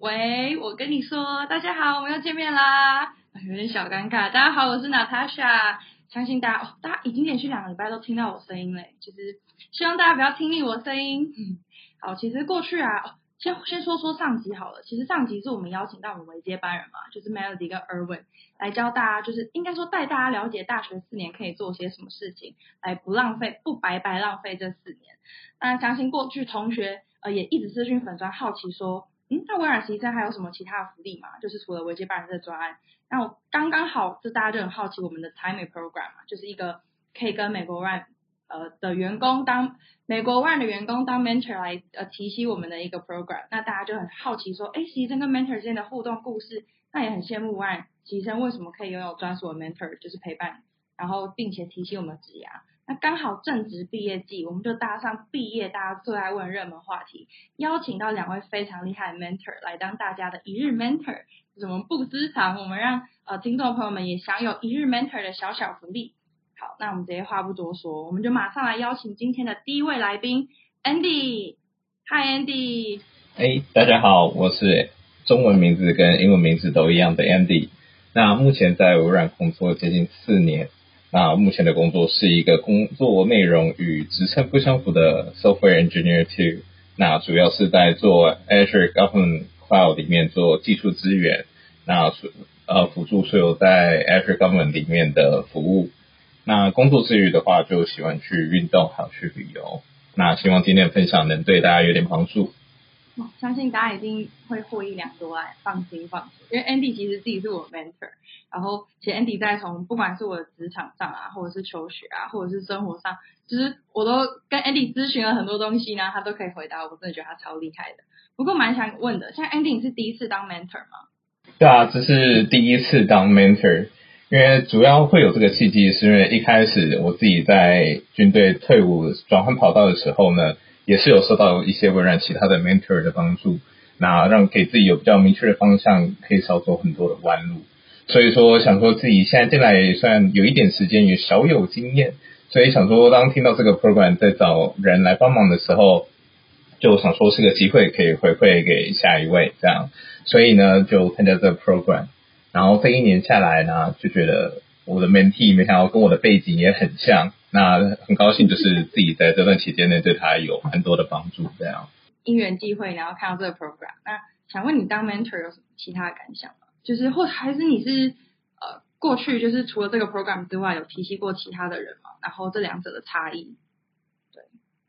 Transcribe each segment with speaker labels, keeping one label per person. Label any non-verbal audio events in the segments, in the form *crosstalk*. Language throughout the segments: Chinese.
Speaker 1: 喂，我跟你说，大家好，我们又见面啦，有点小尴尬。大家好，我是 Natasha，相信大家哦，大家已经连续两个礼拜都听到我声音嘞，其实希望大家不要听腻我声音。好，其实过去啊。先先说说上集好了，其实上集是我们邀请到我们为接班人嘛，就是 Melody 跟 Erwin 来教大家，就是应该说带大家了解大学四年可以做些什么事情，来不浪费不白白浪费这四年。那相信过去同学呃也一直私讯粉专好奇说，嗯，那微软实习生还有什么其他的福利吗？就是除了为接班人这个专案，那我刚刚好就大家就很好奇我们的 TiMe Program 嘛，就是一个可以跟美国 Run 呃的员工当。美国 Run 的员工当 mentor 来呃提携我们的一个 program，那大家就很好奇说，哎，实习生跟 mentor 之间的互动故事，那也很羡慕 Run 实习生为什么可以拥有专属的 mentor，就是陪伴，然后并且提携我们的职涯。那刚好正值毕业季，我们就搭上毕业大家最爱问热门话题，邀请到两位非常厉害的 mentor 来当大家的一日 mentor，怎么不私藏，我们让呃听众朋友们也享有一日 mentor 的小小福利。好，那我们直接话不多说，我们就马上来邀请今天的第一位来宾 Andy。Hi Andy。
Speaker 2: 哎，大家好，我是中文名字跟英文名字都一样的 Andy。那目前在微软工作接近四年。那目前的工作是一个工作内容与职称不相符的 Software Engineer Two。那主要是在做 Azure Government Cloud 里面做技术资源，那呃辅助所有在 Azure Government 里面的服务。那工作之余的话，就喜欢去运动，还有去旅游。那希望今天的分享能对大家有点帮助。
Speaker 1: 哦，相信大家一定会获益良多啊！放心放心，因为 Andy 其实自己是我 mentor，然后其实 Andy 在从不管是我的职场上啊，或者是求学啊，或者是生活上，其实我都跟 Andy 咨询了很多东西呢，他都可以回答我，我真的觉得他超厉害的。不过蛮想问的，像 Andy 你是第一次当 mentor 吗？
Speaker 2: 对啊，这是第一次当 mentor。因为主要会有这个契机，是因为一开始我自己在军队退伍转换跑道的时候呢，也是有受到一些微软其他的 mentor 的帮助，那让给自己有比较明确的方向，可以少走很多的弯路。所以说想说自己现在进来也算有一点时间，也小有经验，所以想说当听到这个 program 在找人来帮忙的时候，就想说是个机会，可以回馈给下一位这样，所以呢就参加这个 program。然后这一年下来呢，就觉得我的 mentee 没想到跟我的背景也很像，那很高兴就是自己在这段期间内对他有很多的帮助，这样。
Speaker 1: 因缘际会，然后看到这个 program，那想问你当 mentor 有什么其他的感想吗？就是或还是你是呃过去就是除了这个 program 之外，有提携过其他的人吗？然后这两者的差异，对，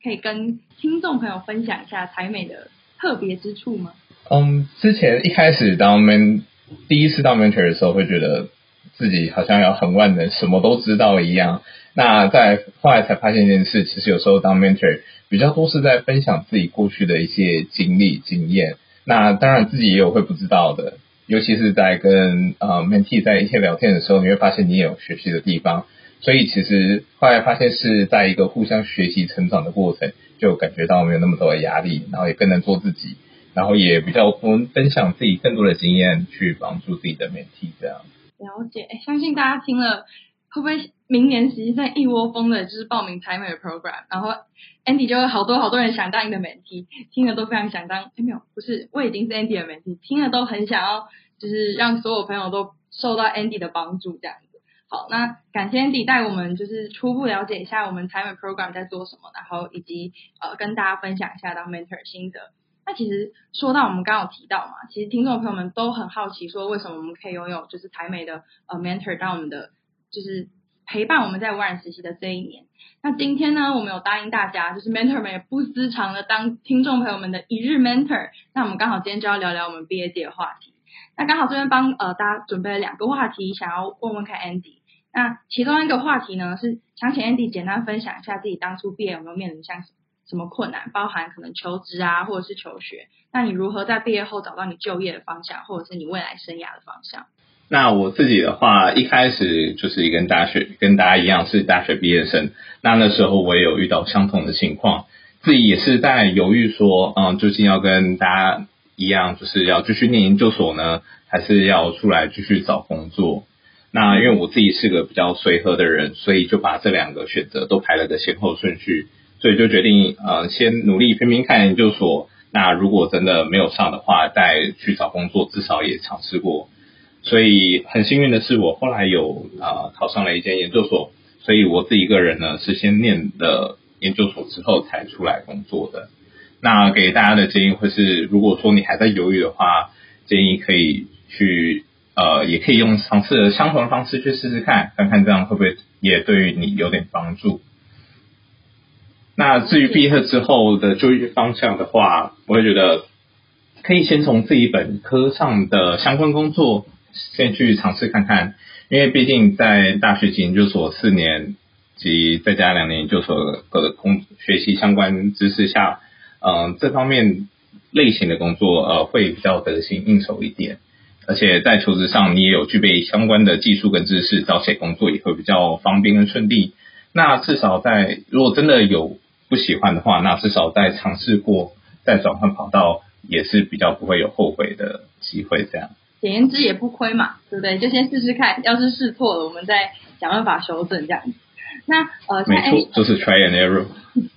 Speaker 1: 可以跟听众朋友分享一下台美的特别之处吗？
Speaker 2: 嗯，之前一开始当 men 第一次当 mentor 的时候，会觉得自己好像要很万能，什么都知道一样。那在后来才发现一件事，其实有时候当 mentor 比较多是在分享自己过去的一些经历经验。那当然自己也有会不知道的，尤其是在跟呃 mentee 在一起聊天的时候，你会发现你也有学习的地方。所以其实后来发现是在一个互相学习成长的过程，就感觉到没有那么多的压力，然后也更能做自己。然后也比较分分享自己更多的经验，去帮助自己的 mentee 这样。
Speaker 1: 了解，相信大家听了会不会明年实际上一窝蜂的就是报名台美的 program，然后 Andy 就会好多好多人想当你的 mentee，听了都非常想当。哎，没有，不是，我已经是 Andy 的 mentee，听了都很想要，就是让所有朋友都受到 Andy 的帮助这样子。好，那感谢 Andy 带我们就是初步了解一下我们台美 program 在做什么，然后以及呃跟大家分享一下当 mentor 心得。那其实说到我们刚刚有提到嘛，其实听众朋友们都很好奇，说为什么我们可以拥有就是台美的呃 mentor 当我们的就是陪伴我们在微软实习的这一年。那今天呢，我们有答应大家，就是 mentor 们也不私藏的当听众朋友们的一日 mentor。那我们刚好今天就要聊聊我们毕业季的话题。那刚好这边帮呃大家准备了两个话题，想要问问看 Andy。那其中一个话题呢，是想请 Andy 简单分享一下自己当初毕业有没有面临像什么。什么困难？包含可能求职啊，或者是求学。那你如何在毕业后找到你就业的方向，或者是你未来生涯的方向？
Speaker 2: 那我自己的话，一开始就是跟大学跟大家一样是大学毕业生。那那时候我也有遇到相同的情况，自己也是在犹豫说，嗯，究竟要跟大家一样，就是要继续念研究所呢，还是要出来继续找工作？那因为我自己是个比较随和的人，所以就把这两个选择都排了个先后顺序。所以就决定呃先努力拼拼看研究所，那如果真的没有上的话，再去找工作，至少也尝试过。所以很幸运的是，我后来有啊、呃、考上了一间研究所。所以我自己一个人呢，是先念的研究所之后才出来工作的。那给大家的建议会是，如果说你还在犹豫的话，建议可以去呃，也可以用尝试相同的方式去试试看，看看这样会不会也对于你有点帮助。那至于毕业之后的就业方向的话，我会觉得可以先从自己本科上的相关工作先去尝试看看。因为毕竟在大学研究所四年及再加两年研究所的工学习相关知识下，嗯、这方面类型的工作呃会比较得心应手一点，而且在求职上你也有具备相关的技术跟知识，找起工作也会比较方便跟顺利。那至少在如果真的有不喜欢的话，那至少在尝试过再转换跑道也是比较不会有后悔的机会这样。
Speaker 1: 简言之也不亏嘛，对不对？就先试试看，要是试错了，我们再想办法修正这样子。那呃，
Speaker 2: 没错，就是 try and error。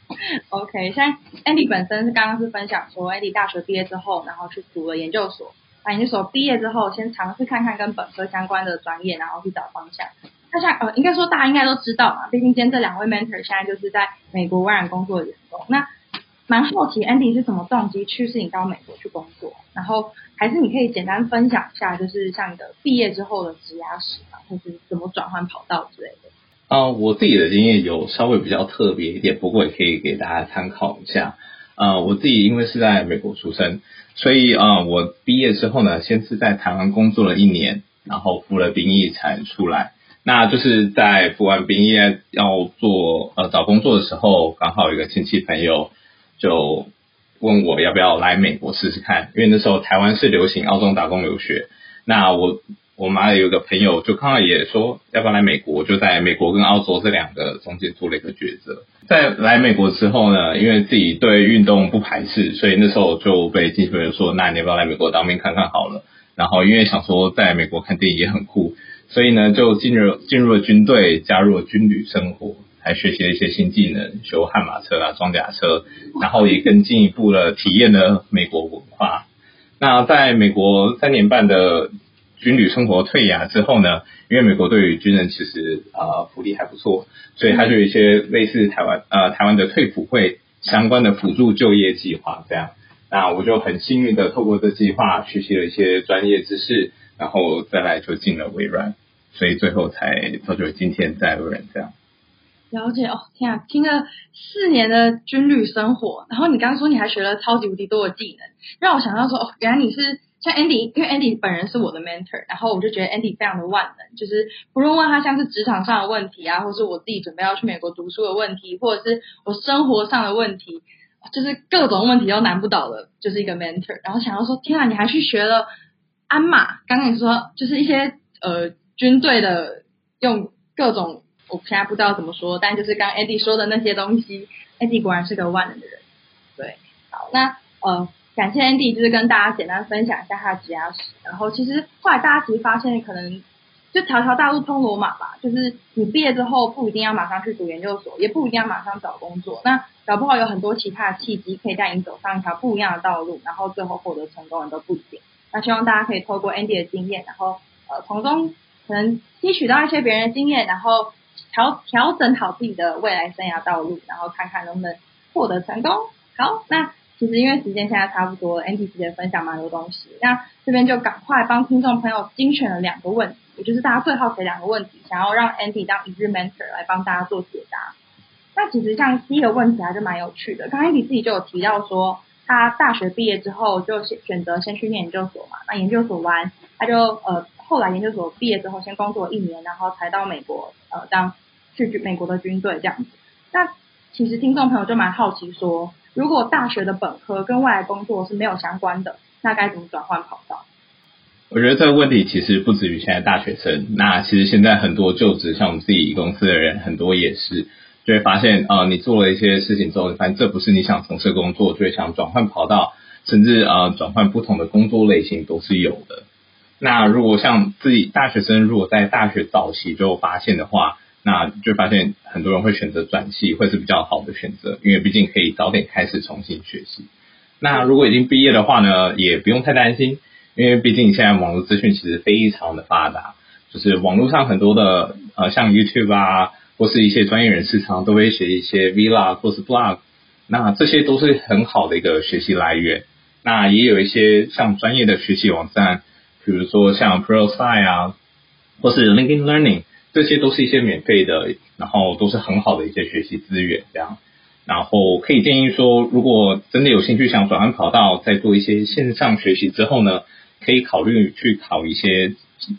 Speaker 2: *laughs*
Speaker 1: OK，现在 Andy 本身是刚刚是分享说，Andy 大学毕业之后，然后去读了研究所。那研究所毕业之后，先尝试看看跟本科相关的专业，然后去找方向。那像呃，应该说大家应该都知道嘛，毕竟今天这两位 mentor 现在就是在美国微软工作的员工。那蛮好奇 Andy 是什么动机驱使你到美国去工作，然后。还是你可以简单分享一下，就是像你的毕业之后的职涯史啊，或是怎么转换跑道之类的。
Speaker 2: 啊、我自己的经验有稍微比较特别一点，不过也可以给大家参考一下。呃，我自己因为是在美国出生，所以啊、我毕业之后呢，先是在台湾工作了一年，然后服了兵役才出来。那就是在服完兵役要做呃找工作的时候，刚好有一个亲戚朋友就。问我要不要来美国试试看，因为那时候台湾是流行澳洲打工留学。那我我妈有个朋友就刚好也说要不要来美国，就在美国跟澳洲这两个中间做了一个抉择。在来美国之后呢，因为自己对运动不排斥，所以那时候就被亲戚朋友说，那你要不要来美国当兵看看好了。然后因为想说在美国看电影也很酷，所以呢就进入进入了军队，加入了军旅生活。还学习了一些新技能，修悍马车啊、装甲车，然后也更进一步的体验了美国文化。那在美国三年半的军旅生活退亚之后呢，因为美国对于军人其实啊、福利还不错，所以他就有一些类似台湾呃台湾的退辅会相关的辅助就业计划这样。那我就很幸运的透过这计划学习了一些专业知识，然后再来就进了微软，所以最后才造就今天在微软这样。
Speaker 1: 了解哦，天啊，听了四年的军旅生活，然后你刚刚说你还学了超级无敌多的技能，让我想到说哦，原来你是像 Andy，因为 Andy 本人是我的 mentor，然后我就觉得 Andy 非常的万能，就是不论问他像是职场上的问题啊，或是我自己准备要去美国读书的问题，或者是我生活上的问题，就是各种问题都难不倒的，就是一个 mentor。然后想到说，天啊，你还去学了鞍马，刚刚你说就是一些呃军队的用各种。我现在不知道怎么说，但就是刚 Andy 说的那些东西，Andy 果然是个万能的人。对，好，那呃，感谢 Andy，就是跟大家简单分享一下他的职涯史。然后其实后来大家其实发现，可能就条条大路通罗马吧，就是你毕业之后不一定要马上去读研究所，也不一定要马上找工作。那搞不好有很多其他的契机可以带你走上一条不一样的道路，然后最后获得成功的都不一定。那希望大家可以透过 Andy 的经验，然后呃从中可能吸取到一些别人的经验，然后。调调整好自己的未来生涯道路，然后看看能不能获得成功。好，那其实因为时间现在差不多，Andy 直接分享蛮多东西，那这边就赶快帮听众朋友精选了两个问题，也就是大家最好奇两个问题，想要让 Andy 当一日 mentor 来帮大家做解答。那其实像第一个问题还是蛮有趣的，刚刚 Andy 自己就有提到说，他大学毕业之后就选选择先去念研究所嘛，那研究所完他就呃后来研究所毕业之后先工作一年，然后才到美国呃当。去军美国的军队这样子，那其实听众朋友就蛮好奇说，如果大学的本科跟未来工作是没有相关的，那该怎么转换跑道？
Speaker 2: 我觉得这个问题其实不止于现在大学生，那其实现在很多就职像我们自己公司的人，很多也是就会发现啊、呃，你做了一些事情之后，发现这不是你想从事工作，就会想转换跑道，甚至啊、呃、转换不同的工作类型都是有的。那如果像自己大学生，如果在大学早期就发现的话，那就发现很多人会选择转系，会是比较好的选择，因为毕竟可以早点开始重新学习。那如果已经毕业的话呢，也不用太担心，因为毕竟现在网络资讯其实非常的发达，就是网络上很多的呃像 YouTube 啊，或是一些专业人士常常都会写一些 Vlog 或是 Blog，那这些都是很好的一个学习来源。那也有一些像专业的学习网站，比如说像 Prose 啊，或是 LinkedIn Learning，这些都是一些免费的，然后都是很好的一些学习资源，这样。然后可以建议说，如果真的有兴趣想转换跑道，在做一些线上学习之后呢，可以考虑去考一些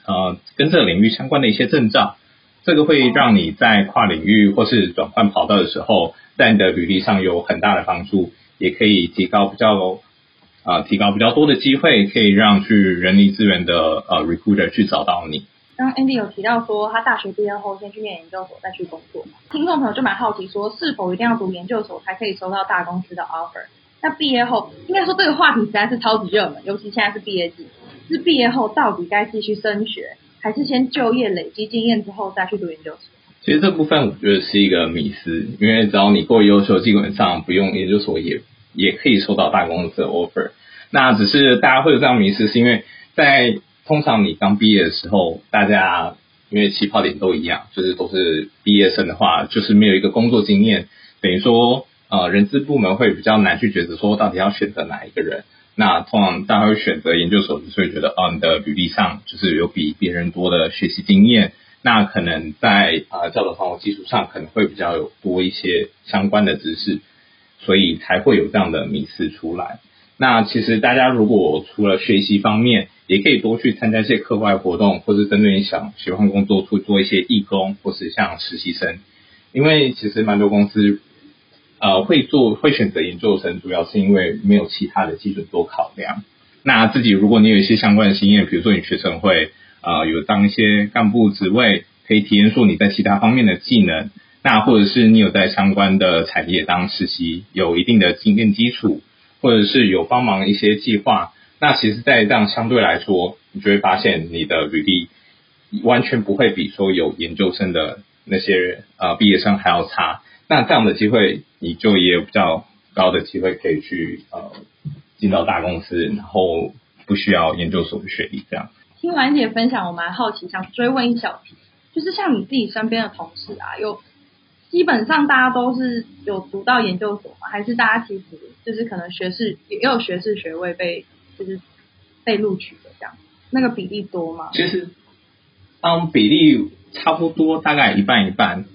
Speaker 2: 呃跟这个领域相关的一些证照，这个会让你在跨领域或是转换跑道的时候，在你的履历上有很大的帮助，也可以提高比较。啊，提高比较多的机会，可以让去人力资源的呃 recruiter 去找到你。
Speaker 1: 刚刚 Andy 有提到说，他大学毕业后先去念研究所，再去工作。听众朋友就蛮好奇说，是否一定要读研究所才可以收到大公司的 offer？那毕业后，应该说这个话题实在是超级热门，尤其现在是毕业季。是毕业后到底该继续升学，还是先就业累积经验之后再去读研究所？
Speaker 2: 其实这部分我觉得是一个迷思，因为只要你够优秀，基本上不用研究所也。也可以收到大公司的 offer，那只是大家会有这样迷思，是因为在通常你刚毕业的时候，大家因为起跑点都一样，就是都是毕业生的话，就是没有一个工作经验，等于说呃人资部门会比较难去抉择说到底要选择哪一个人。那通常大家会选择研究所，所以觉得哦你的履历上就是有比别人多的学习经验，那可能在呃教导方法基础上可能会比较有多一些相关的知识。所以才会有这样的迷思出来。那其实大家如果除了学习方面，也可以多去参加一些课外活动，或是针对你想喜欢工作去做一些义工，或是像实习生。因为其实蛮多公司呃会做会选择研究生，主要是因为没有其他的基准做考量。那自己如果你有一些相关的经验，比如说你学生会呃有当一些干部职位，可以体验说你在其他方面的技能。那或者是你有在相关的产业当实习，有一定的经验基础，或者是有帮忙一些计划，那其实，在这样相对来说，你就会发现你的履历完全不会比说有研究生的那些呃毕业生还要差。那这样的机会，你就也有比较高的机会可以去呃进到大公司，然后不需要研究所的学历。这样。
Speaker 1: 听完你的分享，我蛮好奇，想追问一小题，就是像你自己身边的同事啊，有。基本上大家都是有读到研究所吗？还是大家其实就是可能学士也有学士学位被就是被录取的这样？那个比例多吗？
Speaker 2: 其实，嗯，比例差不多，大概一半一半，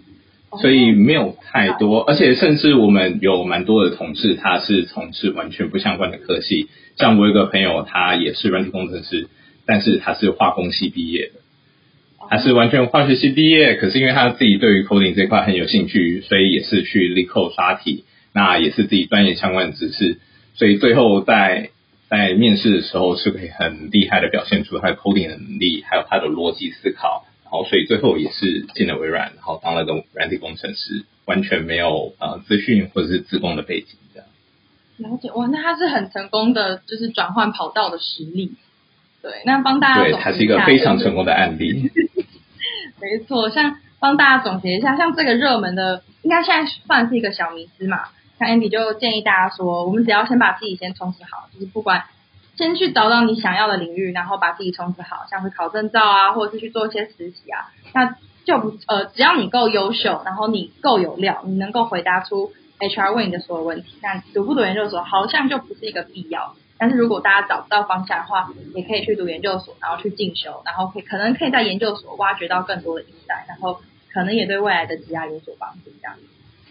Speaker 2: 所以没有太多。而且甚至我们有蛮多的同事，他是从事完全不相关的科系。像我有一个朋友，他也是软体工程师，但是他是化工系毕业的。他是完全化学系毕业，可是因为他自己对于 coding 这块很有兴趣，所以也是去 LeetCode 刷题，那也是自己专业相关的知识，所以最后在在面试的时候是可以很厉害的表现出他的 coding 的能力，还有他的逻辑思考，然后所以最后也是进了微软，然后当了个软体工程师，完全没有呃资讯或者是自工的背景这样。
Speaker 1: 了解哇，那他是很成功的，就是转换跑道的实力。对，那帮大家
Speaker 2: 对，他是一个非常成功的案例。
Speaker 1: 没错，像帮大家总结一下，像这个热门的，应该现在算是一个小迷思嘛。像 Andy 就建议大家说，我们只要先把自己先充实好，就是不管先去找到你想要的领域，然后把自己充实好，像是考证照啊，或者是去做一些实习啊，那就不呃，只要你够优秀，然后你够有料，你能够回答出 HR 问你的所有问题，那读不读研究所好像就不是一个必要。但是如果大家找不到方向的话，也可以去读研究所，然后去进修，然后可以可能可以在研究所挖掘到更多的期待然后可能也对未来的职涯有所帮助。这样，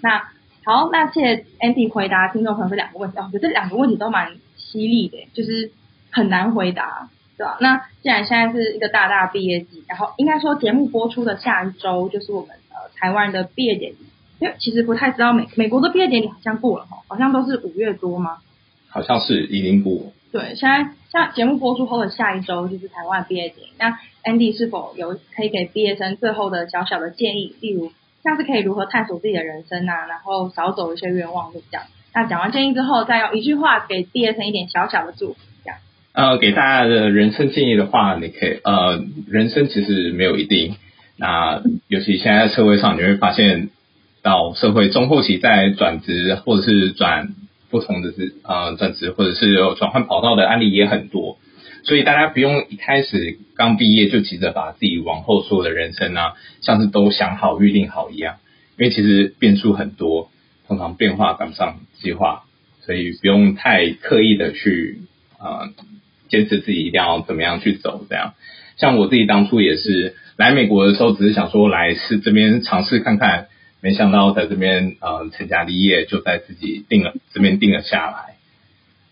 Speaker 1: 那好，那谢谢 Andy 回答听众朋友这两个问题。哦，我觉得这两个问题都蛮犀利的，就是很难回答，对吧？那既然现在是一个大大毕业季，然后应该说节目播出的下一周就是我们呃台湾的毕业典礼，因为其实不太知道美美国的毕业典礼好像过了哈，好像都是五月多吗？
Speaker 2: 好像是已经过。
Speaker 1: 对，现在像节目播出后的下一周就是台湾毕业典礼。那 Andy 是否有可以给毕业生最后的小小的建议？例如像是可以如何探索自己的人生啊，然后少走一些冤枉路这样。那讲完建议之后，再用一句话给毕业生一点小小的祝福，这样。
Speaker 2: 呃，给大家的人生建议的话，你可以呃，人生其实没有一定。那尤其现在在社会上，你会发现到社会中后期在转职或者是转。不同的是呃转职或者是有转换跑道的案例也很多，所以大家不用一开始刚毕业就急着把自己往后所有的人生啊，像是都想好预定好一样，因为其实变数很多，通常变化赶不上计划，所以不用太刻意的去呃坚持自己一定要怎么样去走这样。像我自己当初也是来美国的时候，只是想说来是这边尝试看看。没想到在这边呃成家立业，就在自己定了这边定了下来。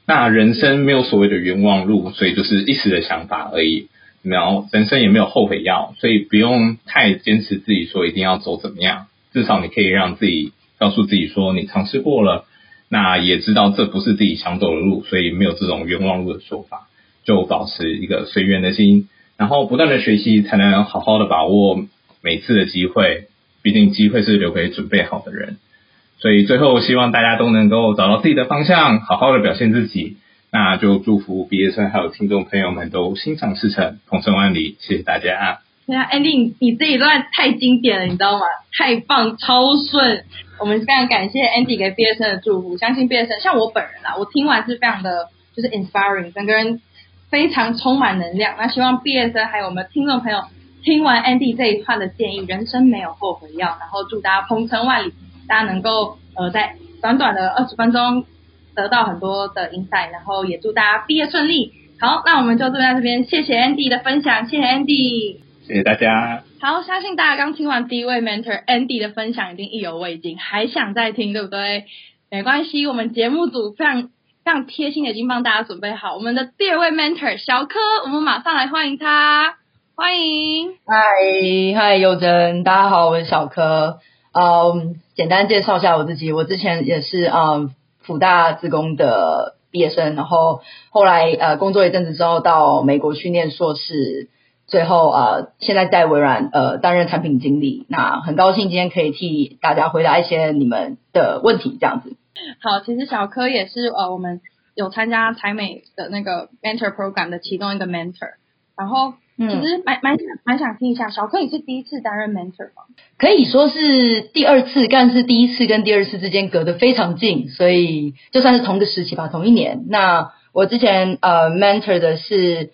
Speaker 2: 那人生没有所谓的冤枉路，所以就是一时的想法而已。然后人生也没有后悔药，所以不用太坚持自己说一定要走怎么样。至少你可以让自己告诉自己说你尝试过了，那也知道这不是自己想走的路，所以没有这种冤枉路的说法。就保持一个随缘的心，然后不断的学习，才能好好的把握每次的机会。毕竟机会是留给准备好的人，所以最后希望大家都能够找到自己的方向，好好的表现自己。那就祝福毕业生还有听众朋友们都心想事成，鹏程万里。谢谢大家。
Speaker 1: 对啊，Andy，你自己段太经典了，你知道吗？太棒，超顺。我们非常感谢 Andy 给毕业生的祝福，相信毕业生像我本人啊，我听完是非常的，就是 inspiring，整个人非常充满能量。那希望毕业生还有我们听众朋友。听完 Andy 这一串的建议，人生没有后悔药，然后祝大家鹏程万里，大家能够呃在短短的二十分钟得到很多的 insight，然后也祝大家毕业顺利。好，那我们就坐在这边，谢谢 Andy 的分享，谢谢 Andy，
Speaker 2: 谢谢大家。
Speaker 1: 好，相信大家刚听完第一位 mentor Andy 的分享，一定意犹未尽，还想再听，对不对？没关系，我们节目组非常非常贴心的已经帮大家准备好我们的第二位 mentor 小柯，我们马上来欢迎他。欢迎，
Speaker 3: 嗨嗨，佑真，大家好，我是小柯。嗯，简单介绍一下我自己，我之前也是嗯辅大自工的毕业生，然后后来呃工作一阵子之后到美国去念硕士，最后呃现在在微软呃担任产品经理。那很高兴今天可以替大家回答一些你们的问题，这样子。
Speaker 1: 好，其实小柯也是呃我们有参加台美的那个 mentor program 的其中一个 mentor，然后。嗯，其实蛮蛮想蛮想听一下，小柯你是第一次担任 mentor 吗？
Speaker 3: 可以说是第二次，但是第一次跟第二次之间隔得非常近，所以就算是同个时期吧，同一年。那我之前呃 mentor 的是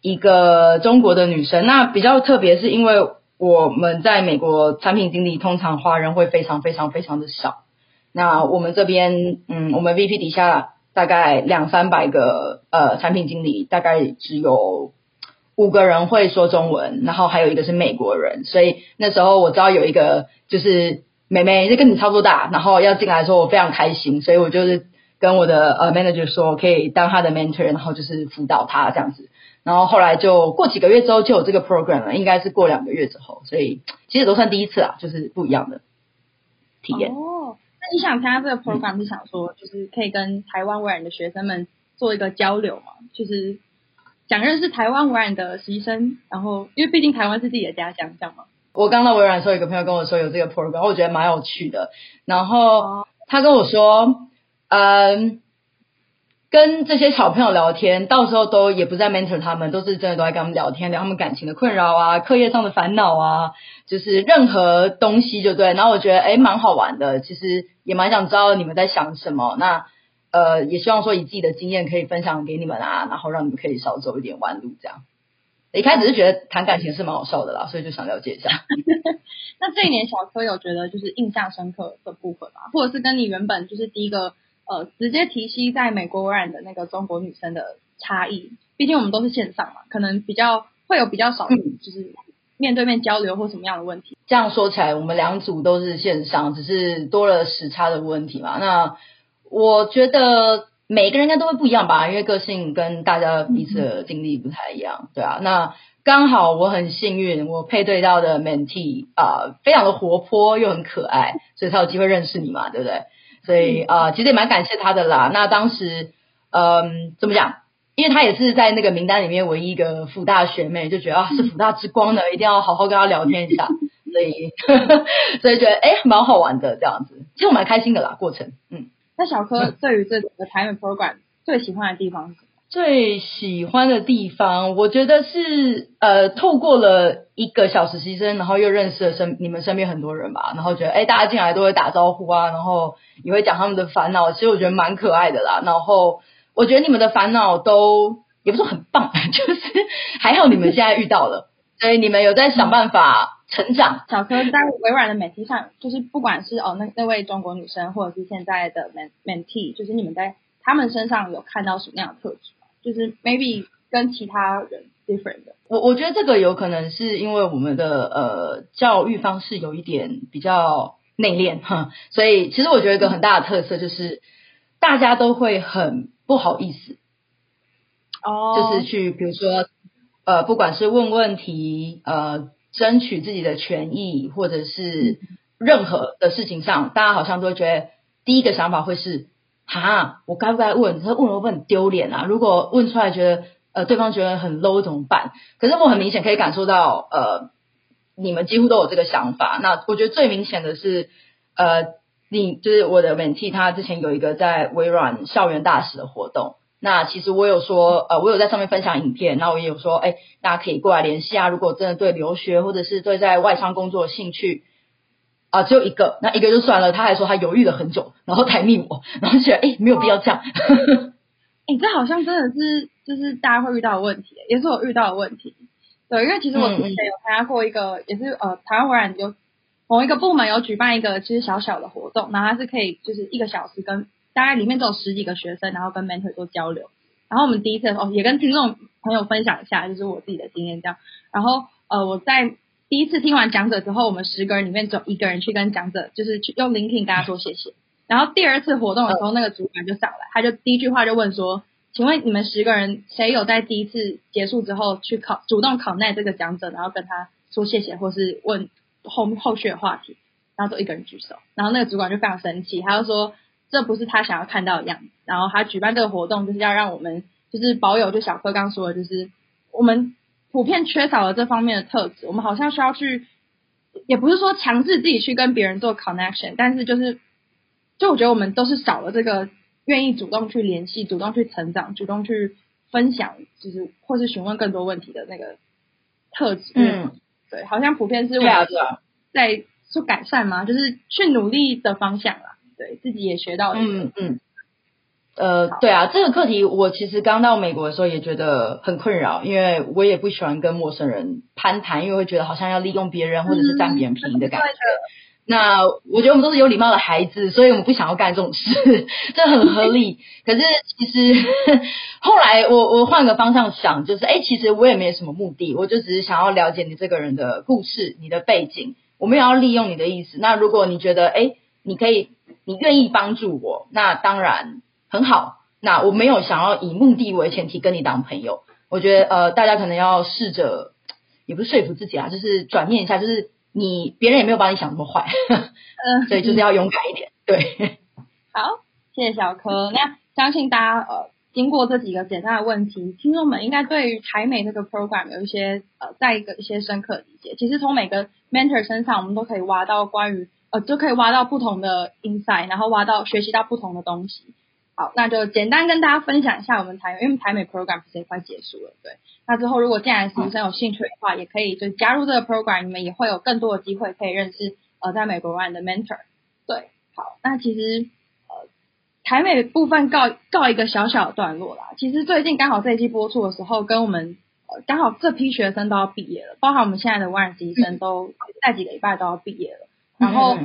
Speaker 3: 一个中国的女生，那比较特别是因为我们在美国产品经理通常华人会非常非常非常的少，那我们这边嗯，我们 VP 底下大概两三百个呃产品经理，大概只有。五个人会说中文，然后还有一个是美国人，所以那时候我知道有一个就是妹妹，就跟你差不多大，然后要进来的时候我非常开心，所以我就是跟我的呃 manager 说可以当他的 mentor，然后就是辅导他这样子，然后后来就过几个月之后就有这个 program 了，应该是过两个月之后，所以其实都算第一次啊，就是不一样的体验。
Speaker 1: 哦，那你想参加这个 program 是想说就是可以跟台湾外人的学生们做一个交流吗？就是。想认识台湾微软的实习生，然后因为毕竟台湾是自己的家乡，这样吗？
Speaker 3: 我刚到微软的时候，有个朋友跟我说有这个 program，我觉得蛮有趣的。然后他跟我说，嗯，跟这些小朋友聊天，到时候都也不在 mentor 他们，都是真的都在跟他们聊天，聊他们感情的困扰啊，课业上的烦恼啊，就是任何东西就对。然后我觉得诶蛮好玩的，其实也蛮想知道你们在想什么。那。呃，也希望说以自己的经验可以分享给你们啊，然后让你们可以少走一点弯路，这样。一开始是觉得谈感情是蛮好笑的啦，所以就想了解一下。*laughs*
Speaker 1: 那这一年小柯有觉得就是印象深刻的部分吗？或者是跟你原本就是第一个呃直接提息在美国微软的那个中国女生的差异？毕竟我们都是线上嘛，可能比较会有比较少就是面对面交流或什么样的问题。
Speaker 3: 这样说起来，我们两组都是线上，只是多了时差的问题嘛。那我觉得每个人应该都会不一样吧，因为个性跟大家彼此的经历不太一样，对啊。那刚好我很幸运，我配对到的 mentee 啊、呃，非常的活泼又很可爱，所以才有机会认识你嘛，对不对？所以啊、呃，其实也蛮感谢他的啦。那当时嗯、呃，怎么讲？因为他也是在那个名单里面唯一一个辅大学妹，就觉得啊，是辅大之光的，一定要好好跟他聊天一下。*laughs* 所以呵呵 *laughs* 所以觉得哎，蛮好玩的这样子。其实我蛮开心的啦，过程嗯。
Speaker 1: 那小柯对于这个台美 program 最喜欢的地方是什么？
Speaker 3: 最喜欢的地方，我觉得是呃，透过了一个小实习生，然后又认识了身你们身边很多人吧，然后觉得哎，大家进来都会打招呼啊，然后也会讲他们的烦恼，其实我觉得蛮可爱的啦。然后我觉得你们的烦恼都也不是很棒，*laughs* 就是还好你们现在遇到了，所以你们有在想办法成长。
Speaker 1: 小柯在微软的媒体上，就是不管是哦那那位中国女生，或者是现在的 mentee，就是你们在他们身上有看到什么样的特质？就是 maybe 跟其他人 different 的，
Speaker 3: 我我觉得这个有可能是因为我们的呃教育方式有一点比较内敛哈，所以其实我觉得一个很大的特色就是大家都会很不好意思
Speaker 1: 哦，
Speaker 3: 就是去比如说呃不管是问问题呃争取自己的权益或者是任何的事情上，大家好像都觉得第一个想法会是。哈，我该不该问？他问了会不很丢脸啊？如果问出来觉得呃对方觉得很 low 怎么办？可是我很明显可以感受到呃你们几乎都有这个想法。那我觉得最明显的是呃你就是我的 m e n t 他之前有一个在微软校园大使的活动。那其实我有说呃我有在上面分享影片，那我也有说哎大家可以过来联系啊。如果真的对留学或者是对在外商工作有兴趣。啊，只有一个，那一个就算了。他还说他犹豫了很久，然后才密我，然后觉得哎，没有必要这样。*laughs*
Speaker 1: 哎，这好像真的是就是大家会遇到的问题，也是我遇到的问题。对，因为其实我之前有参加过一个，嗯、也是呃台湾微软有某一个部门有举办一个其实小小的活动，然后它是可以就是一个小时跟大概里面都有十几个学生，然后跟 mentor 做交流。然后我们第一次哦也跟听众朋友分享一下，就是我自己的经验这样。然后呃我在。第一次听完讲者之后，我们十个人里面只有一个人去跟讲者，就是去用 linking 跟他说谢谢。然后第二次活动的时候，那个主管就上来，他就第一句话就问说：“请问你们十个人谁有在第一次结束之后去考主动 connect 这个讲者，然后跟他说谢谢，或是问后后续的话题？”然后都一个人举手。然后那个主管就非常生气，他就说：“这不是他想要看到的样子。”然后他举办这个活动就是要让我们就是保有，就小柯刚说的，就是我们。普遍缺少了这方面的特质，我们好像需要去，也不是说强制自己去跟别人做 connection，但是就是，就我觉得我们都是少了这个愿意主动去联系、主动去成长、主动去分享，就是或是询问更多问题的那个特质。嗯，对，好像普遍是为了在做改善嘛，就是去努力的方向啦。对自己也学到了。嗯嗯。
Speaker 3: 呃，对啊，这个课题我其实刚到美国的时候也觉得很困扰，因为我也不喜欢跟陌生人攀谈，因为会觉得好像要利用别人或者是占别人便宜的感觉。嗯、那我觉得我们都是有礼貌的孩子，所以我们不想要干这种事，这很合理。可是其实后来我我换个方向想，就是哎，其实我也没有什么目的，我就只是想要了解你这个人的故事、你的背景，我没有要利用你的意思。那如果你觉得哎，你可以，你愿意帮助我，那当然。很好，那我没有想要以目的为前提跟你当朋友。我觉得呃，大家可能要试着，也不是说服自己啊，就是转念一下，就是你别人也没有把你想那么坏，嗯，所以就是要勇敢一点。对，
Speaker 1: 好，谢谢小柯。那相信大家呃，经过这几个简单的问题，听众们应该对于台美这个 program 有一些呃，再一个一些深刻理解。其实从每个 mentor 身上，我们都可以挖到关于呃，就可以挖到不同的 insight，然后挖到学习到不同的东西。好，那就简单跟大家分享一下我们台，因为台美 program 其实也快结束了，对。那之后如果进来的实习生有兴趣的话，也可以就加入这个 program，你们也会有更多的机会可以认识呃在美国玩的 mentor。对，好，那其实呃台美部分告告一个小小的段落啦。其实最近刚好这一季播出的时候，跟我们呃刚好这批学生都要毕业了，包含我们现在的 one 实习生都在几个礼拜都要毕业了。然后他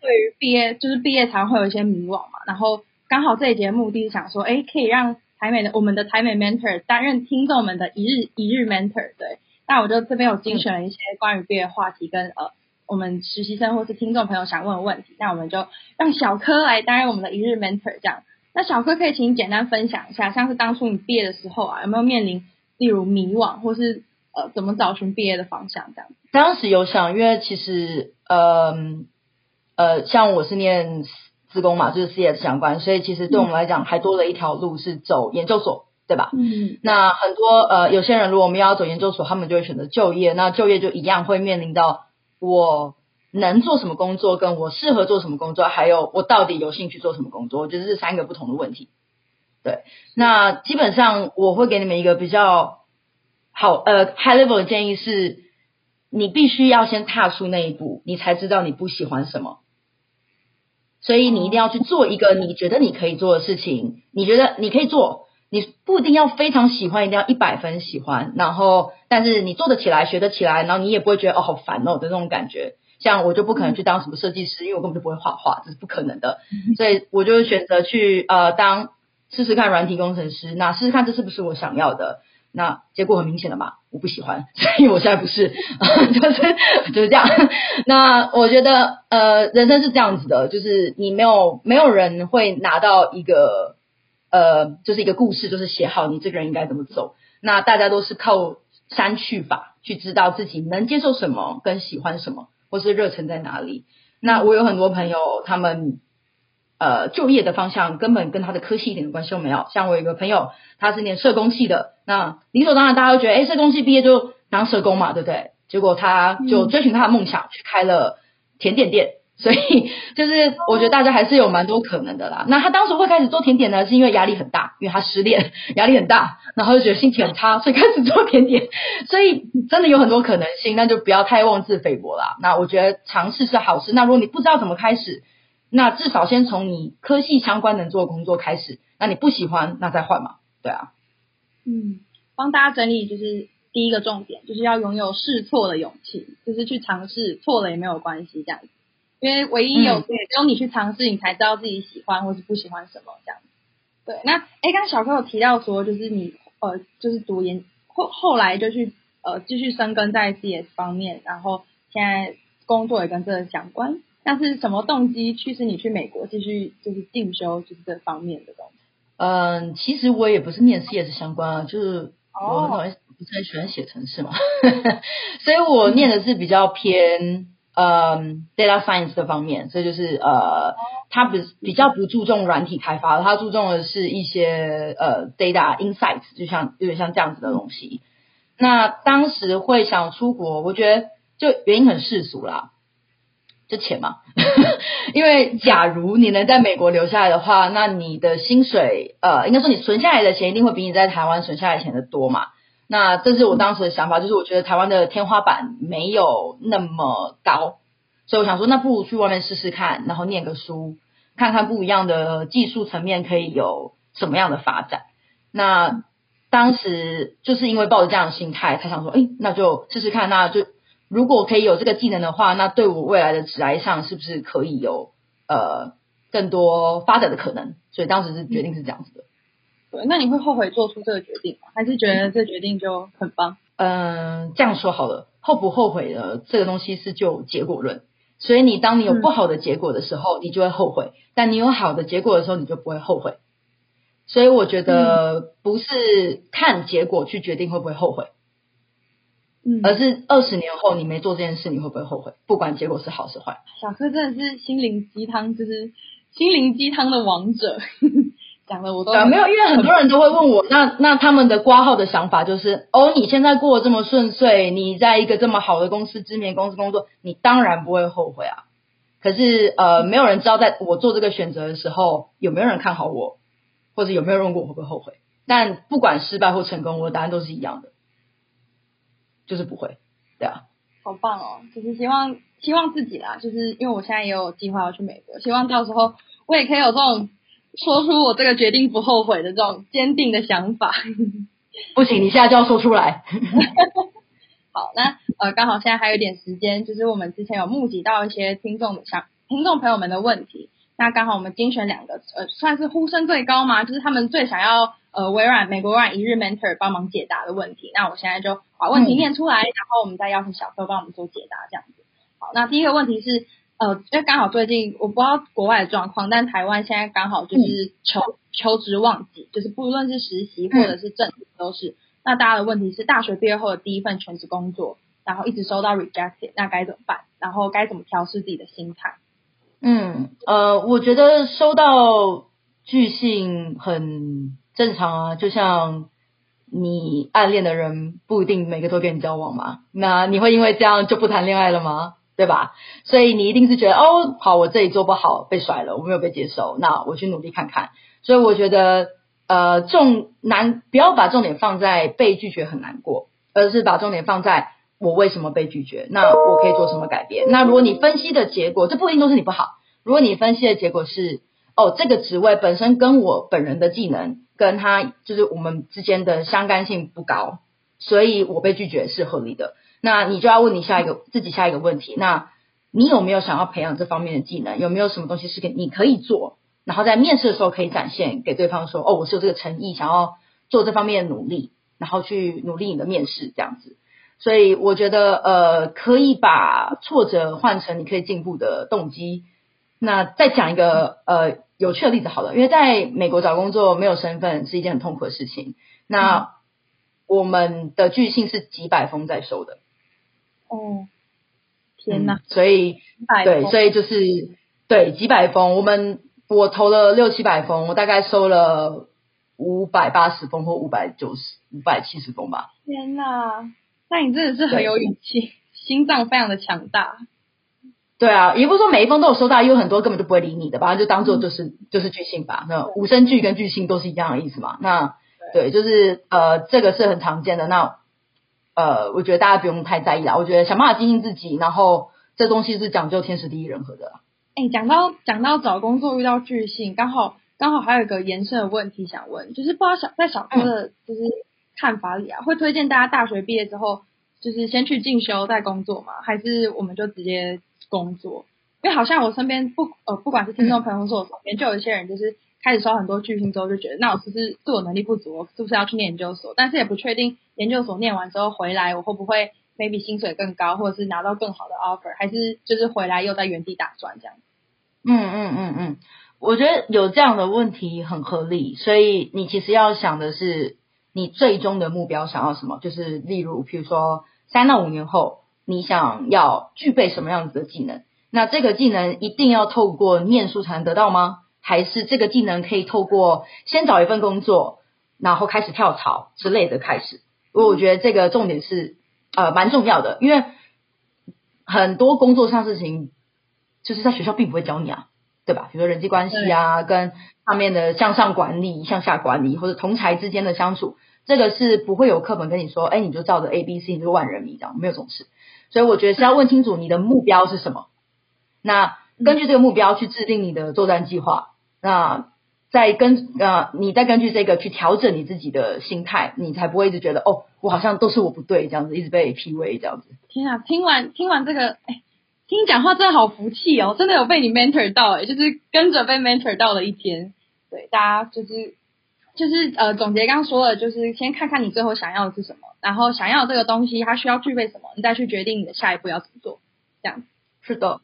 Speaker 1: 对于毕业就是毕业常会有一些迷惘嘛，然后。刚好这一节目的是想说，哎，可以让台美的我们的台美 mentor 担任听众们的一日一日 mentor，对。那我就这边有精选了一些关于毕业话题跟呃我们实习生或是听众朋友想问的问题，那我们就让小柯来担任我们的一日 mentor，这样。那小柯可以请你简单分享一下，像是当初你毕业的时候啊，有没有面临例如迷惘，或是呃怎么找寻毕业的方向这样？
Speaker 3: 当时有想，因为其实呃呃像我是念。资工嘛，就是 CS 相关，所以其实对我们来讲，还多了一条路是走研究所，对吧？嗯。那很多呃，有些人如果我们要走研究所，他们就会选择就业。那就业就一样会面临到我能做什么工作，跟我适合做什么工作，还有我到底有兴趣做什么工作，我觉得这是三个不同的问题。对，那基本上我会给你们一个比较好呃 high level 的建议是，你必须要先踏出那一步，你才知道你不喜欢什么。所以你一定要去做一个你觉得你可以做的事情，你觉得你可以做，你不一定要非常喜欢，一定要一百分喜欢，然后但是你做得起来，学得起来，然后你也不会觉得哦好烦哦的那种感觉。像我就不可能去当什么设计师，因为我根本就不会画画，这是不可能的。*laughs* 所以我就选择去呃当试试看软体工程师，那试试看这是不是我想要的。那结果很明显的嘛，我不喜欢，所以我现在不是，*laughs* 就是就是这样。那我觉得呃人生是这样子的，就是你没有没有人会拿到一个呃就是一个故事，就是写好你这个人应该怎么走。那大家都是靠删去法去知道自己能接受什么跟喜欢什么。或是热忱在哪里？那我有很多朋友，他们呃就业的方向根本跟他的科系一点关系都没有。像我有一个朋友，他是念社工系的，那理所当然大家都觉得，哎，社工系毕业就当社工嘛，对不对？结果他就追寻他的梦想，去开了甜点店。*laughs* 所以就是我觉得大家还是有蛮多可能的啦。那他当时会开始做甜点呢，是因为压力很大，因为他失恋，*laughs* 压力很大，然后就觉得心情很差，所以开始做甜点。*laughs* 所以真的有很多可能性，那就不要太妄自菲薄啦。那我觉得尝试是好事。那如果你不知道怎么开始，那至少先从你科系相关能做的工作开始。那你不喜欢，那再换嘛。对啊。
Speaker 1: 嗯，帮大家整理就是第一个重点，就是要拥有试错的勇气，就是去尝试，错了也没有关系，这样子。因为唯一有，只有你去尝试，你才知道自己喜欢或是不喜欢什么这样子。对，那哎，刚刚小柯有提到说，就是你呃，就是读研后后来就去呃继续深耕在 CS 方面，然后现在工作也跟这个相关。但是什么动机驱使你去美国继续就是进修就是这方面的东西？
Speaker 3: 嗯，其实我也不是念 CS 相关啊，就是我很不是很喜欢写程式嘛，*laughs* 所以我念的是比较偏。嗯，data science 的方面，所以就是呃，他比比较不注重软体开发，他注重的是一些呃 data insights，就像有点像这样子的东西。那当时会想出国，我觉得就原因很世俗啦，就钱嘛。*laughs* 因为假如你能在美国留下来的话，那你的薪水呃，应该说你存下来的钱一定会比你在台湾存下来的钱的多嘛。那这是我当时的想法，就是我觉得台湾的天花板没有那么高，所以我想说，那不如去外面试试看，然后念个书，看看不一样的技术层面可以有什么样的发展。那当时就是因为抱着这样的心态，才想说，哎，那就试试看。那就如果可以有这个技能的话，那对我未来的职涯上是不是可以有呃更多发展的可能？所以当时是决定是这样子的。
Speaker 1: 对，那你会后悔做出这个决定吗？还是觉得这决定就很棒？
Speaker 3: 嗯，这样说好了，后不后悔的这个东西是就结果论。所以你当你有不好的结果的时候，嗯、你就会后悔；但你有好的结果的时候，你就不会后悔。所以我觉得不是看结果去决定会不会后悔，嗯，而是二十年后你没做这件事，你会不会后悔？不管结果是好是坏。
Speaker 1: 小柯真的是心灵鸡汤，就是心灵鸡汤的王者。*laughs* 讲的我都
Speaker 3: 没有，因为很多人都会问我，那那他们的挂号的想法就是，哦，你现在过得这么顺遂，你在一个这么好的公司、知名公司工作，你当然不会后悔啊。可是呃，没有人知道在我做这个选择的时候，有没有人看好我，或者有没有人问过我会不会后悔。但不管失败或成功，我的答案都是一样的，就是不会。对啊，
Speaker 1: 好棒哦！就是希望希望自己啦，就是因为我现在也有计划要去美国，希望到时候我也可以有这种。说出我这个决定不后悔的这种坚定的想法，*laughs*
Speaker 3: 不行，你现在就要说出来。*laughs*
Speaker 1: 好，那呃，刚好现在还有一点时间，就是我们之前有募集到一些听众的想听众朋友们的问题，那刚好我们精选两个，呃，算是呼声最高嘛，就是他们最想要呃微软美国微软一日 mentor 帮忙解答的问题。那我现在就把问题念出来，嗯、然后我们再邀请小柯帮我们做解答，这样子。好，那第一个问题是。呃，因为刚好最近我不知道国外的状况，但台湾现在刚好就是求、嗯、求职旺季，就是不论是实习或者是正职都是。嗯、那大家的问题是，大学毕业后的第一份全职工作，然后一直收到 rejected，那该怎么办？然后该怎么调试自己的心态？
Speaker 3: 嗯，呃，我觉得收到拒信很正常啊，就像你暗恋的人不一定每个都跟你交往嘛，那你会因为这样就不谈恋爱了吗？对吧？所以你一定是觉得哦，好，我这里做不好，被甩了，我没有被接受，那我去努力看看。所以我觉得呃重难不要把重点放在被拒绝很难过，而是把重点放在我为什么被拒绝，那我可以做什么改变？那如果你分析的结果，这不一定都是你不好。如果你分析的结果是，哦，这个职位本身跟我本人的技能跟他就是我们之间的相干性不高，所以我被拒绝是合理的。那你就要问你下一个自己下一个问题，那你有没有想要培养这方面的技能？有没有什么东西是给你可以做，然后在面试的时候可以展现给对方说，哦，我是有这个诚意，想要做这方面的努力，然后去努力你的面试这样子。所以我觉得，呃，可以把挫折换成你可以进步的动机。那再讲一个呃有趣的例子好了，因为在美国找工作没有身份是一件很痛苦的事情。那我们的拒信是几百封在收的。
Speaker 1: 哦，天哪！
Speaker 3: 嗯、所以对，所以就是对几百封，我们我投了六七百封，我大概收了五百八十封或五百九十五百七十封吧。
Speaker 1: 天哪！那你真的是很有勇气，心脏非常的强大。
Speaker 3: 对啊，也不是说每一封都有收到，有很多根本就不会理你的，把它就当做就是、嗯、就是拒信吧。那五声拒跟拒信都是一样的意思嘛。那对，就是呃，这个是很常见的。那呃，我觉得大家不用太在意啦。我觉得想办法经营自己，然后这东西是讲究天时地利人和的。
Speaker 1: 哎，讲到讲到找工作遇到拒信，刚好刚好还有一个延伸的问题想问，就是不知道小在小哥的就是看法里啊，嗯、会推荐大家大学毕业之后就是先去进修再工作吗？还是我们就直接？工作，因为好像我身边不呃，不管是听众朋友或是我身边，就有一些人就是开始收很多巨星之后，就觉得那我是不是自我能力不足，我是不是要去念研究所？但是也不确定研究所念完之后回来，我会不会 maybe 薪水更高，或者是拿到更好的 offer，还是就是回来又在原地打转这样？
Speaker 3: 嗯嗯嗯嗯，我觉得有这样的问题很合理，所以你其实要想的是你最终的目标想要什么，就是例如譬如说三到五年后。你想要具备什么样子的技能？那这个技能一定要透过念书才能得到吗？还是这个技能可以透过先找一份工作，然后开始跳槽之类的开始？我觉得这个重点是呃蛮重要的，因为很多工作上事情就是在学校并不会教你啊，对吧？比如说人际关系啊，跟上面的向上管理、向下管理，或者同才之间的相处，这个是不会有课本跟你说，哎，你就照着 A、B、C，你就万人迷这样，没有这种事。所以我觉得是要问清楚你的目标是什么，那根据这个目标去制定你的作战计划，那再根呃，你再根据这个去调整你自己的心态，你才不会一直觉得哦，我好像都是我不对这样子，一直被 PUA 这样子。
Speaker 1: 天啊，听完听完这个，哎，听你讲话真的好服气哦，真的有被你 mentor 到哎，就是跟着被 mentor 到的一天。对，大家就是就是呃，总结刚刚说的，就是先看看你最后想要的是什么。然后想要这个东西，它需要具备什么？你再去决定你的下一步要怎么做。这样
Speaker 3: 是的。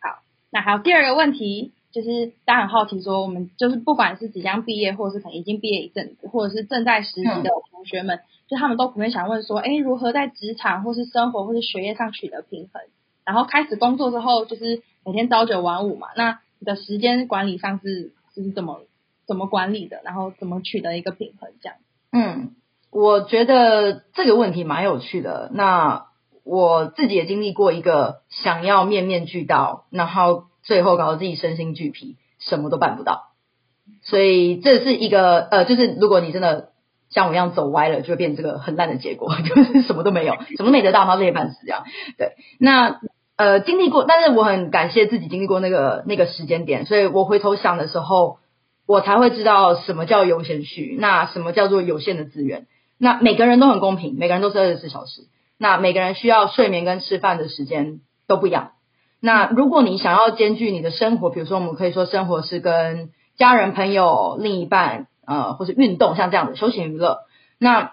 Speaker 1: 好，那还有第二个问题，就是大家很好奇说，我们就是不管是即将毕业，或者是可能已经毕业一阵子，或者是正在实习的同学们，嗯、就他们都普遍想问说，哎，如何在职场或是生活或是学业上取得平衡？然后开始工作之后，就是每天朝九晚五嘛，那你的时间管理上是是怎么怎么管理的？然后怎么取得一个平衡？这样。
Speaker 3: 嗯。我觉得这个问题蛮有趣的。那我自己也经历过一个想要面面俱到，然后最后搞得自己身心俱疲，什么都办不到。所以这是一个呃，就是如果你真的像我一样走歪了，就会变成这个很烂的结果，*laughs* 就是什么都没有，什么都没得到，然后累得半死这样。对，那呃经历过，但是我很感谢自己经历过那个那个时间点，所以我回头想的时候，我才会知道什么叫优先序，那什么叫做有限的资源。那每个人都很公平，每个人都是二十四小时。那每个人需要睡眠跟吃饭的时间都不一样。那如果你想要兼具你的生活，比如说我们可以说生活是跟家人、朋友、另一半，呃，或是运动，像这样的休闲娱乐。那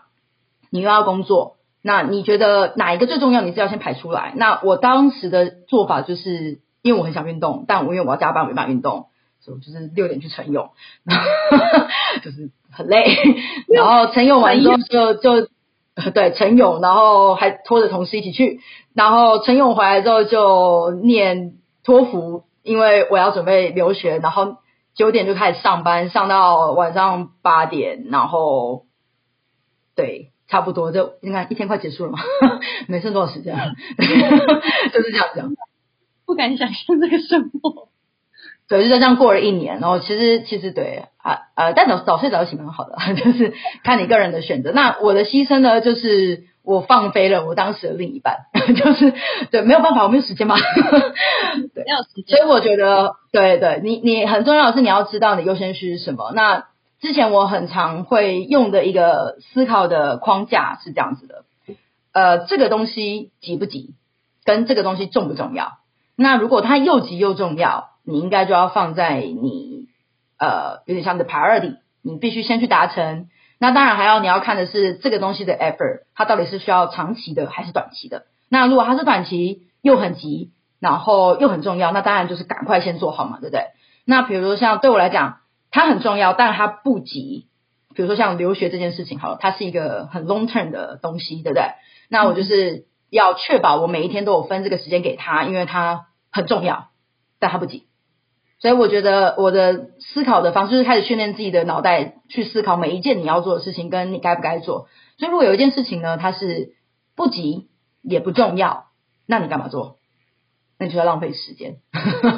Speaker 3: 你又要工作，那你觉得哪一个最重要？你是要先排出来。那我当时的做法就是，因为我很想运动，但我因为我要加班，没办法运动。就是六点去晨泳，然后 *laughs* 就是很累，然后晨泳完之后就就对晨泳，然后还拖着同事一起去，然后晨泳回来之后就念托福，因为我要准备留学，然后九点就开始上班，上到晚上八点，然后对，差不多就你看一天快结束了嘛，没剩多少时间，*laughs* 就是这样子，
Speaker 1: 不敢想象这个生活。
Speaker 3: 对，就这样过了一年，然后其实其实对啊呃，但早早睡早起蛮好的，*laughs* 就是看你个人的选择。那我的牺牲呢，就是我放飞了我当时的另一半，*laughs* 就是对没有办法，我没有时间嘛，*laughs* 对，
Speaker 1: 没有时间。
Speaker 3: 所以我觉得，对对，你你很重要的是你要知道你优先序是什么。那之前我很常会用的一个思考的框架是这样子的，呃，这个东西急不急，跟这个东西重不重要。那如果它又急又重要。你应该就要放在你呃有点像的 priority，你必须先去达成。那当然还要你要看的是这个东西的 effort，它到底是需要长期的还是短期的。那如果它是短期又很急，然后又很重要，那当然就是赶快先做好嘛，对不对？那比如说像对我来讲，它很重要，但是它不急。比如说像留学这件事情，好了，它是一个很 long term 的东西，对不对？那我就是要确保我每一天都有分这个时间给他，因为它很重要，但它不急。所以我觉得我的思考的方式是开始训练自己的脑袋去思考每一件你要做的事情跟你该不该做。所以如果有一件事情呢，它是不急也不重要，那你干嘛做？那你就要浪费时间。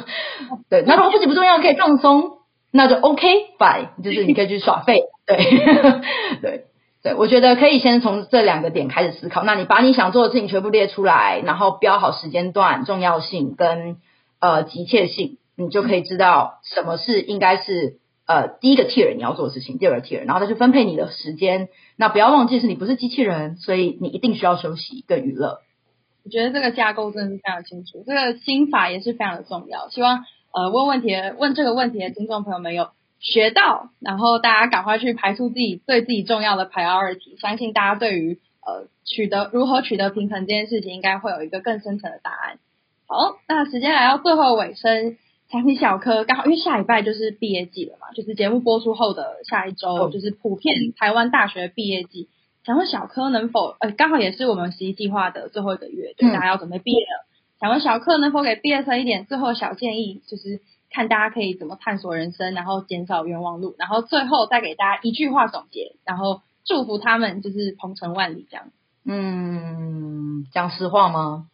Speaker 3: *laughs* 对，那如果不急不重要可以放松，那就 OK fine，就是你可以去耍废。对，*laughs* 对，对，我觉得可以先从这两个点开始思考。那你把你想做的事情全部列出来，然后标好时间段、重要性跟呃急切性。你就可以知道什么是应该是呃第一个 tier 你要做的事情，第二个 tier，然后再去分配你的时间。那不要忘记是你不是机器人，所以你一定需要休息跟娱乐。
Speaker 1: 我觉得这个架构真的是非常清楚，这个心法也是非常的重要。希望呃问问题的问这个问题的听众朋友们有学到，然后大家赶快去排出自己对自己重要的 priority。相信大家对于呃取得如何取得平衡这件事情，应该会有一个更深层的答案。好，那时间来到最后尾声。想起小柯刚好，因为下礼拜就是毕业季了嘛，就是节目播出后的下一周，就是普遍台湾大学毕业季。想问小柯能否，呃，刚好也是我们实习计划的最后一个月，就，大家要准备毕业了。想问小柯能否给毕业生一点最后小建议，就是看大家可以怎么探索人生，然后减少冤枉路，然后最后再给大家一句话总结，然后祝福他们就是鹏程万里这样。
Speaker 3: 嗯，讲实话吗？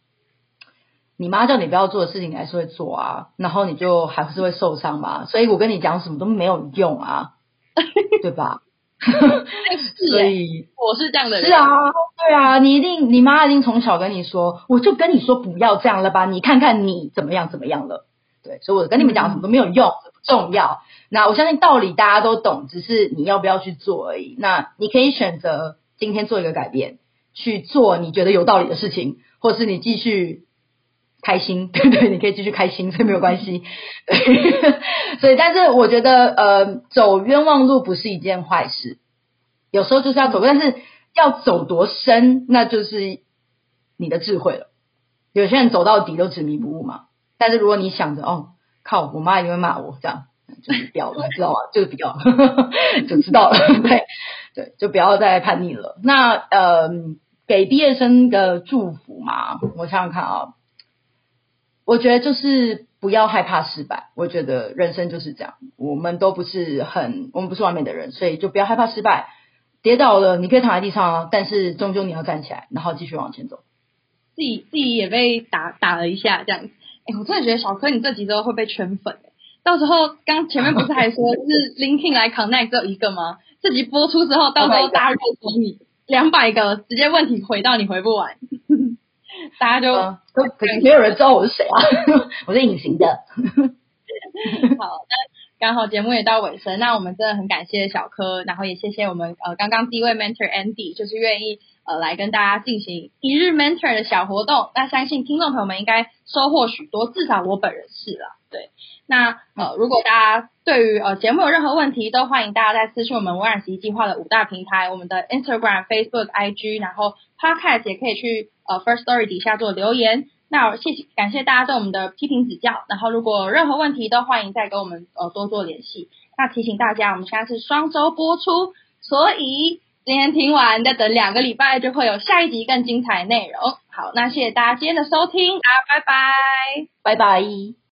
Speaker 3: 你妈叫你不要做的事情，你还是会做啊，然后你就还是会受伤嘛。所以我跟你讲什么都没有用啊，*laughs* 对吧？
Speaker 1: 所以我是这样的人。
Speaker 3: 是啊，对啊，你一定，你妈一定从小跟你说，我就跟你说不要这样了吧，你看看你怎么样怎么样了。对，所以我跟你们讲什么都没有用，不重要。那我相信道理大家都懂，只是你要不要去做而已。那你可以选择今天做一个改变，去做你觉得有道理的事情，或是你继续。开心，对 *laughs* 对，你可以继续开心，所以没有关系。对，*laughs* 所以，但是我觉得，呃，走冤枉路不是一件坏事，有时候就是要走，但是要走多深，那就是你的智慧了。有些人走到底都执迷不悟嘛，但是如果你想着，哦，靠，我妈一定会骂我，这样就是不要了，知道吗？*laughs* 就是不要，就知道了。对对，就不要再叛逆了。那呃，给毕业生的祝福嘛，我想想看啊。我觉得就是不要害怕失败。我觉得人生就是这样，我们都不是很，我们不是完美的人，所以就不要害怕失败。跌倒了，你可以躺在地上啊，但是终究你要站起来，然后继续往前走。
Speaker 1: 自己自己也被打打了一下，这样子。哎，我真的觉得小柯你这集之后会被圈粉。到时候刚前面不是还说 *laughs* 是 LinkedIn 来 Connect 只有一个吗？这集播出之后，到时候大家热搜你两百个，直接问题回到你回不完。*laughs* 大家就都、嗯、
Speaker 3: 没有人知道我是谁啊，*laughs* 我是隐形的。
Speaker 1: 好，那刚好节目也到尾声，那我们真的很感谢小柯，然后也谢谢我们呃刚刚第一位 mentor Andy，就是愿意呃来跟大家进行一日 mentor 的小活动。那相信听众朋友们应该收获许多，至少我本人是了。对，那呃如果大家对于呃节目有任何问题，都欢迎大家在私讯我们微软实习计划的五大平台，我们的 Instagram、Facebook、IG，然后 Podcast 也可以去。呃，First Story 底下做留言，那谢谢感谢大家对我们的批评指教，然后如果任何问题都欢迎再跟我们呃多做联系。那提醒大家，我们现在是双周播出，所以今天听完再等两个礼拜就会有下一集更精彩的内容。好，那谢谢大家今天的收听，啊拜拜，
Speaker 3: 拜拜。